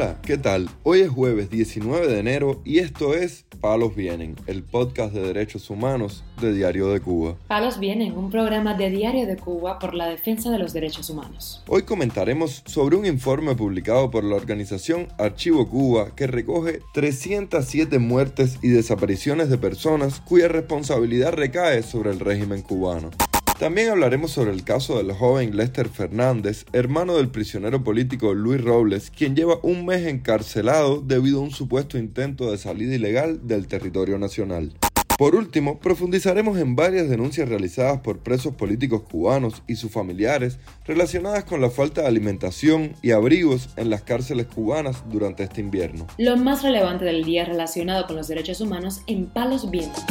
Hola, ¿qué tal? Hoy es jueves 19 de enero y esto es Palos Vienen, el podcast de derechos humanos de Diario de Cuba. Palos Vienen, un programa de Diario de Cuba por la defensa de los derechos humanos. Hoy comentaremos sobre un informe publicado por la organización Archivo Cuba que recoge 307 muertes y desapariciones de personas cuya responsabilidad recae sobre el régimen cubano. También hablaremos sobre el caso del joven Lester Fernández, hermano del prisionero político Luis Robles, quien lleva un mes encarcelado debido a un supuesto intento de salida ilegal del territorio nacional. Por último, profundizaremos en varias denuncias realizadas por presos políticos cubanos y sus familiares relacionadas con la falta de alimentación y abrigos en las cárceles cubanas durante este invierno. Lo más relevante del día relacionado con los derechos humanos en Palos Vientos.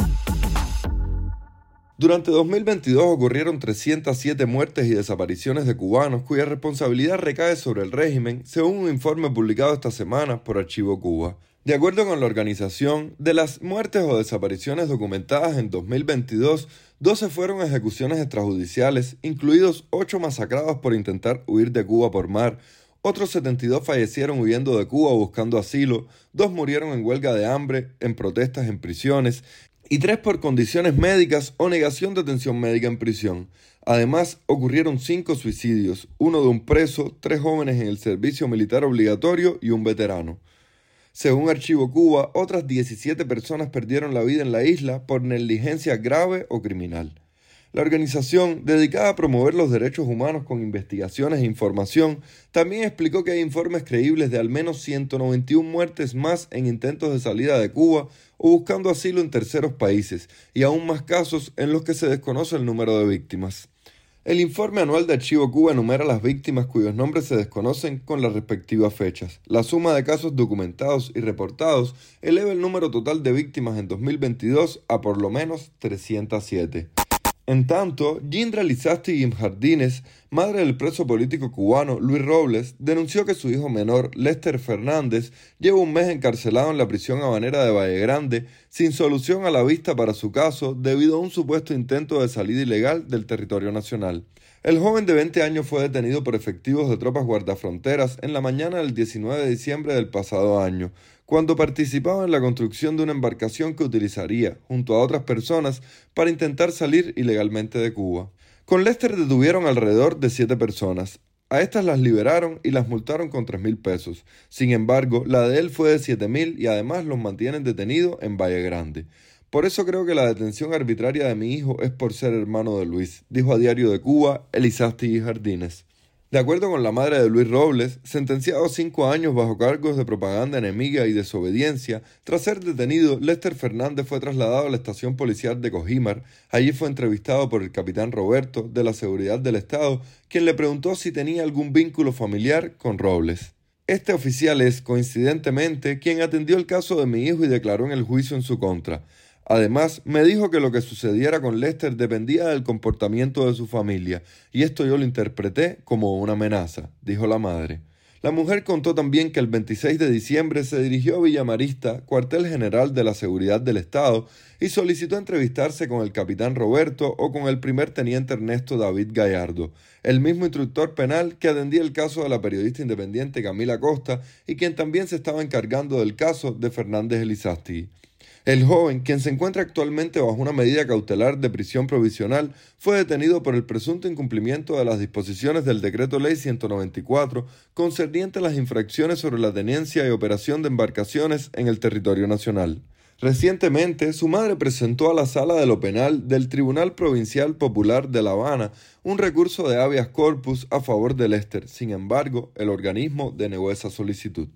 Durante 2022 ocurrieron 307 muertes y desapariciones de cubanos cuya responsabilidad recae sobre el régimen, según un informe publicado esta semana por Archivo Cuba. De acuerdo con la organización, de las muertes o desapariciones documentadas en 2022, 12 fueron ejecuciones extrajudiciales, incluidos 8 masacrados por intentar huir de Cuba por mar, otros 72 fallecieron huyendo de Cuba buscando asilo, dos murieron en huelga de hambre, en protestas en prisiones y tres por condiciones médicas o negación de atención médica en prisión. Además, ocurrieron cinco suicidios, uno de un preso, tres jóvenes en el servicio militar obligatorio y un veterano. Según Archivo Cuba, otras 17 personas perdieron la vida en la isla por negligencia grave o criminal. La organización, dedicada a promover los derechos humanos con investigaciones e información, también explicó que hay informes creíbles de al menos 191 muertes más en intentos de salida de Cuba o buscando asilo en terceros países, y aún más casos en los que se desconoce el número de víctimas. El informe anual de Archivo Cuba enumera las víctimas cuyos nombres se desconocen con las respectivas fechas. La suma de casos documentados y reportados eleva el número total de víctimas en 2022 a por lo menos 307. En tanto, Gindra Lizasti Jardines, madre del preso político cubano Luis Robles, denunció que su hijo menor, Lester Fernández, lleva un mes encarcelado en la prisión habanera de Valle Grande sin solución a la vista para su caso debido a un supuesto intento de salida ilegal del territorio nacional. El joven de 20 años fue detenido por efectivos de tropas guardafronteras en la mañana del 19 de diciembre del pasado año, cuando participaba en la construcción de una embarcación que utilizaría, junto a otras personas, para intentar salir ilegalmente de Cuba. Con Lester detuvieron alrededor de siete personas. A estas las liberaron y las multaron con tres mil pesos. Sin embargo, la de él fue de siete mil y además los mantienen detenidos en Valle Grande. Por eso creo que la detención arbitraria de mi hijo es por ser hermano de Luis, dijo a Diario de Cuba Elizasti Jardines. De acuerdo con la madre de Luis Robles, sentenciado a cinco años bajo cargos de propaganda enemiga y desobediencia, tras ser detenido, Lester Fernández fue trasladado a la estación policial de Cojimar. Allí fue entrevistado por el capitán Roberto, de la Seguridad del Estado, quien le preguntó si tenía algún vínculo familiar con Robles. Este oficial es, coincidentemente, quien atendió el caso de mi hijo y declaró en el juicio en su contra. Además, me dijo que lo que sucediera con Lester dependía del comportamiento de su familia, y esto yo lo interpreté como una amenaza, dijo la madre. La mujer contó también que el 26 de diciembre se dirigió a Villamarista, cuartel general de la Seguridad del Estado, y solicitó entrevistarse con el capitán Roberto o con el primer teniente Ernesto David Gallardo, el mismo instructor penal que atendía el caso de la periodista independiente Camila Costa y quien también se estaba encargando del caso de Fernández Elizasti. El joven, quien se encuentra actualmente bajo una medida cautelar de prisión provisional, fue detenido por el presunto incumplimiento de las disposiciones del Decreto Ley 194 concerniente a las infracciones sobre la tenencia y operación de embarcaciones en el territorio nacional. Recientemente, su madre presentó a la Sala de lo Penal del Tribunal Provincial Popular de La Habana un recurso de habeas corpus a favor de Lester. Sin embargo, el organismo denegó esa solicitud.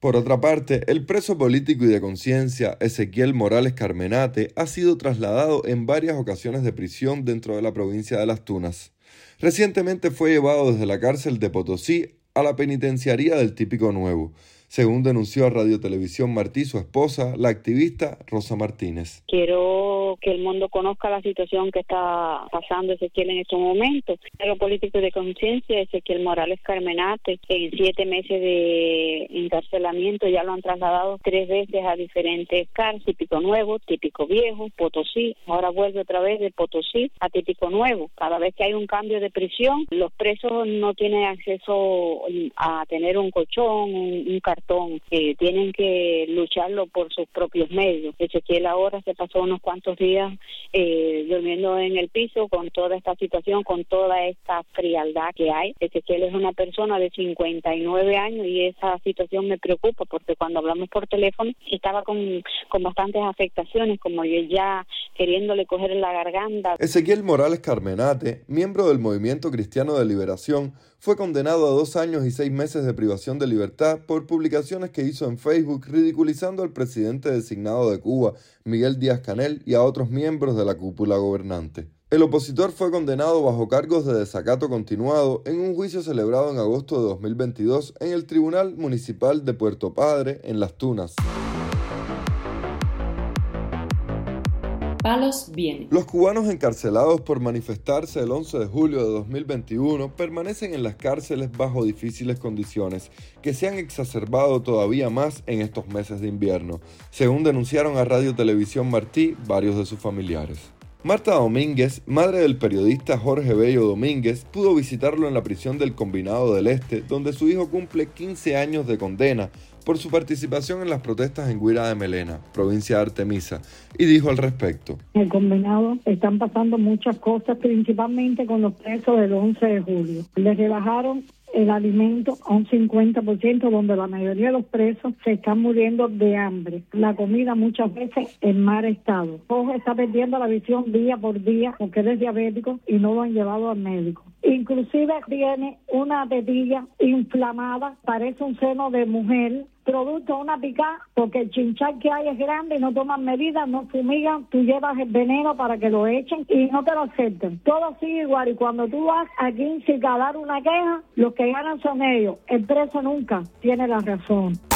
Por otra parte, el preso político y de conciencia Ezequiel Morales Carmenate ha sido trasladado en varias ocasiones de prisión dentro de la provincia de Las Tunas. Recientemente fue llevado desde la cárcel de Potosí a la penitenciaría del Típico Nuevo según denunció a Radio Televisión Martí su esposa, la activista Rosa Martínez. Quiero que el mundo conozca la situación que está pasando Ezequiel en estos momentos. Lo político de conciencia, Ezequiel Morales Carmenate, en siete meses de encarcelamiento ya lo han trasladado tres veces a diferentes cárceles, típico nuevo, típico viejo, Potosí, ahora vuelve otra vez de Potosí a típico nuevo. Cada vez que hay un cambio de prisión, los presos no tienen acceso a tener un colchón, un, un cartón, que tienen que lucharlo por sus propios medios. Ezequiel ahora se pasó unos cuantos días eh, durmiendo en el piso con toda esta situación, con toda esta frialdad que hay. Ezequiel es una persona de 59 años y esa situación me preocupa porque cuando hablamos por teléfono estaba con, con bastantes afectaciones, como yo ya queriéndole coger la garganta. Ezequiel Morales Carmenate, miembro del Movimiento Cristiano de Liberación, fue condenado a dos años y seis meses de privación de libertad por publicaciones que hizo en Facebook ridiculizando al presidente designado de Cuba, Miguel Díaz Canel, y a otros miembros de la cúpula gobernante. El opositor fue condenado bajo cargos de desacato continuado en un juicio celebrado en agosto de 2022 en el Tribunal Municipal de Puerto Padre, en Las Tunas. Los cubanos encarcelados por manifestarse el 11 de julio de 2021 permanecen en las cárceles bajo difíciles condiciones que se han exacerbado todavía más en estos meses de invierno, según denunciaron a Radio Televisión Martí varios de sus familiares. Marta Domínguez, madre del periodista Jorge Bello Domínguez, pudo visitarlo en la prisión del Combinado del Este, donde su hijo cumple 15 años de condena por su participación en las protestas en Guira de Melena, provincia de Artemisa, y dijo al respecto. En combinado están pasando muchas cosas, principalmente con los presos del 11 de julio. Les rebajaron el alimento a un 50%, donde la mayoría de los presos se están muriendo de hambre. La comida muchas veces en mal estado. Jorge está perdiendo la visión día por día porque es diabético y no lo han llevado al médico. Inclusive tiene una tetilla inflamada, parece un seno de mujer, producto una picada, porque el chinchal que hay es grande y no toman medidas, no fumigan, tú llevas el veneno para que lo echen y no te lo acepten. Todo sigue igual y cuando tú vas aquí sin dar una queja, los que ganan son ellos. El preso nunca tiene la razón.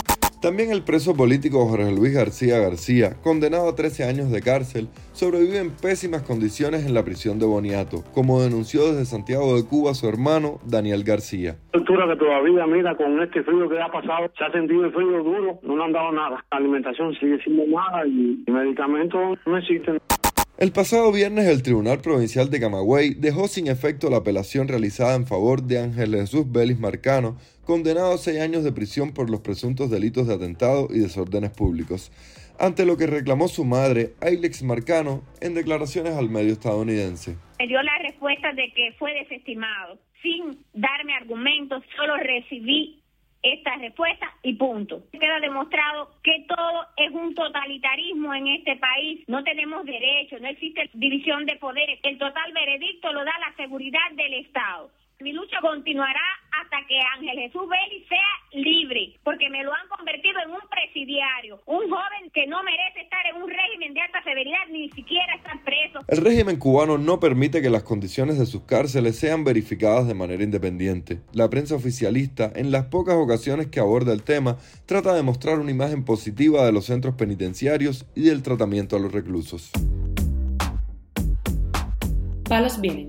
También el preso político Jorge Luis García García, condenado a 13 años de cárcel, sobrevive en pésimas condiciones en la prisión de Boniato, como denunció desde Santiago de Cuba su hermano Daniel García. La altura que todavía, mira, con este frío que ha pasado, se ha sentido el frío duro, no le han dado nada. La alimentación sigue siendo mala y medicamentos no existen. El pasado viernes el Tribunal Provincial de Camagüey dejó sin efecto la apelación realizada en favor de Ángel Jesús Vélez Marcano, condenado a seis años de prisión por los presuntos delitos de atentado y desórdenes públicos, ante lo que reclamó su madre, Ailex Marcano, en declaraciones al medio estadounidense. Me dio la respuesta de que fue desestimado. Sin darme argumentos, solo recibí esta respuesta y punto. Queda demostrado que todo es un totalitarismo en este país. No tenemos derechos, no existe división de poderes. El total veredicto lo da la seguridad del Estado. Mi lucha continuará hasta que Ángel Jesús Vélez sea libre, porque me lo han convertido en un presidiario, un joven que no merece estar en un régimen de alta severidad, ni siquiera estar preso. El régimen cubano no permite que las condiciones de sus cárceles sean verificadas de manera independiente. La prensa oficialista, en las pocas ocasiones que aborda el tema, trata de mostrar una imagen positiva de los centros penitenciarios y del tratamiento a los reclusos. Palos Vienen,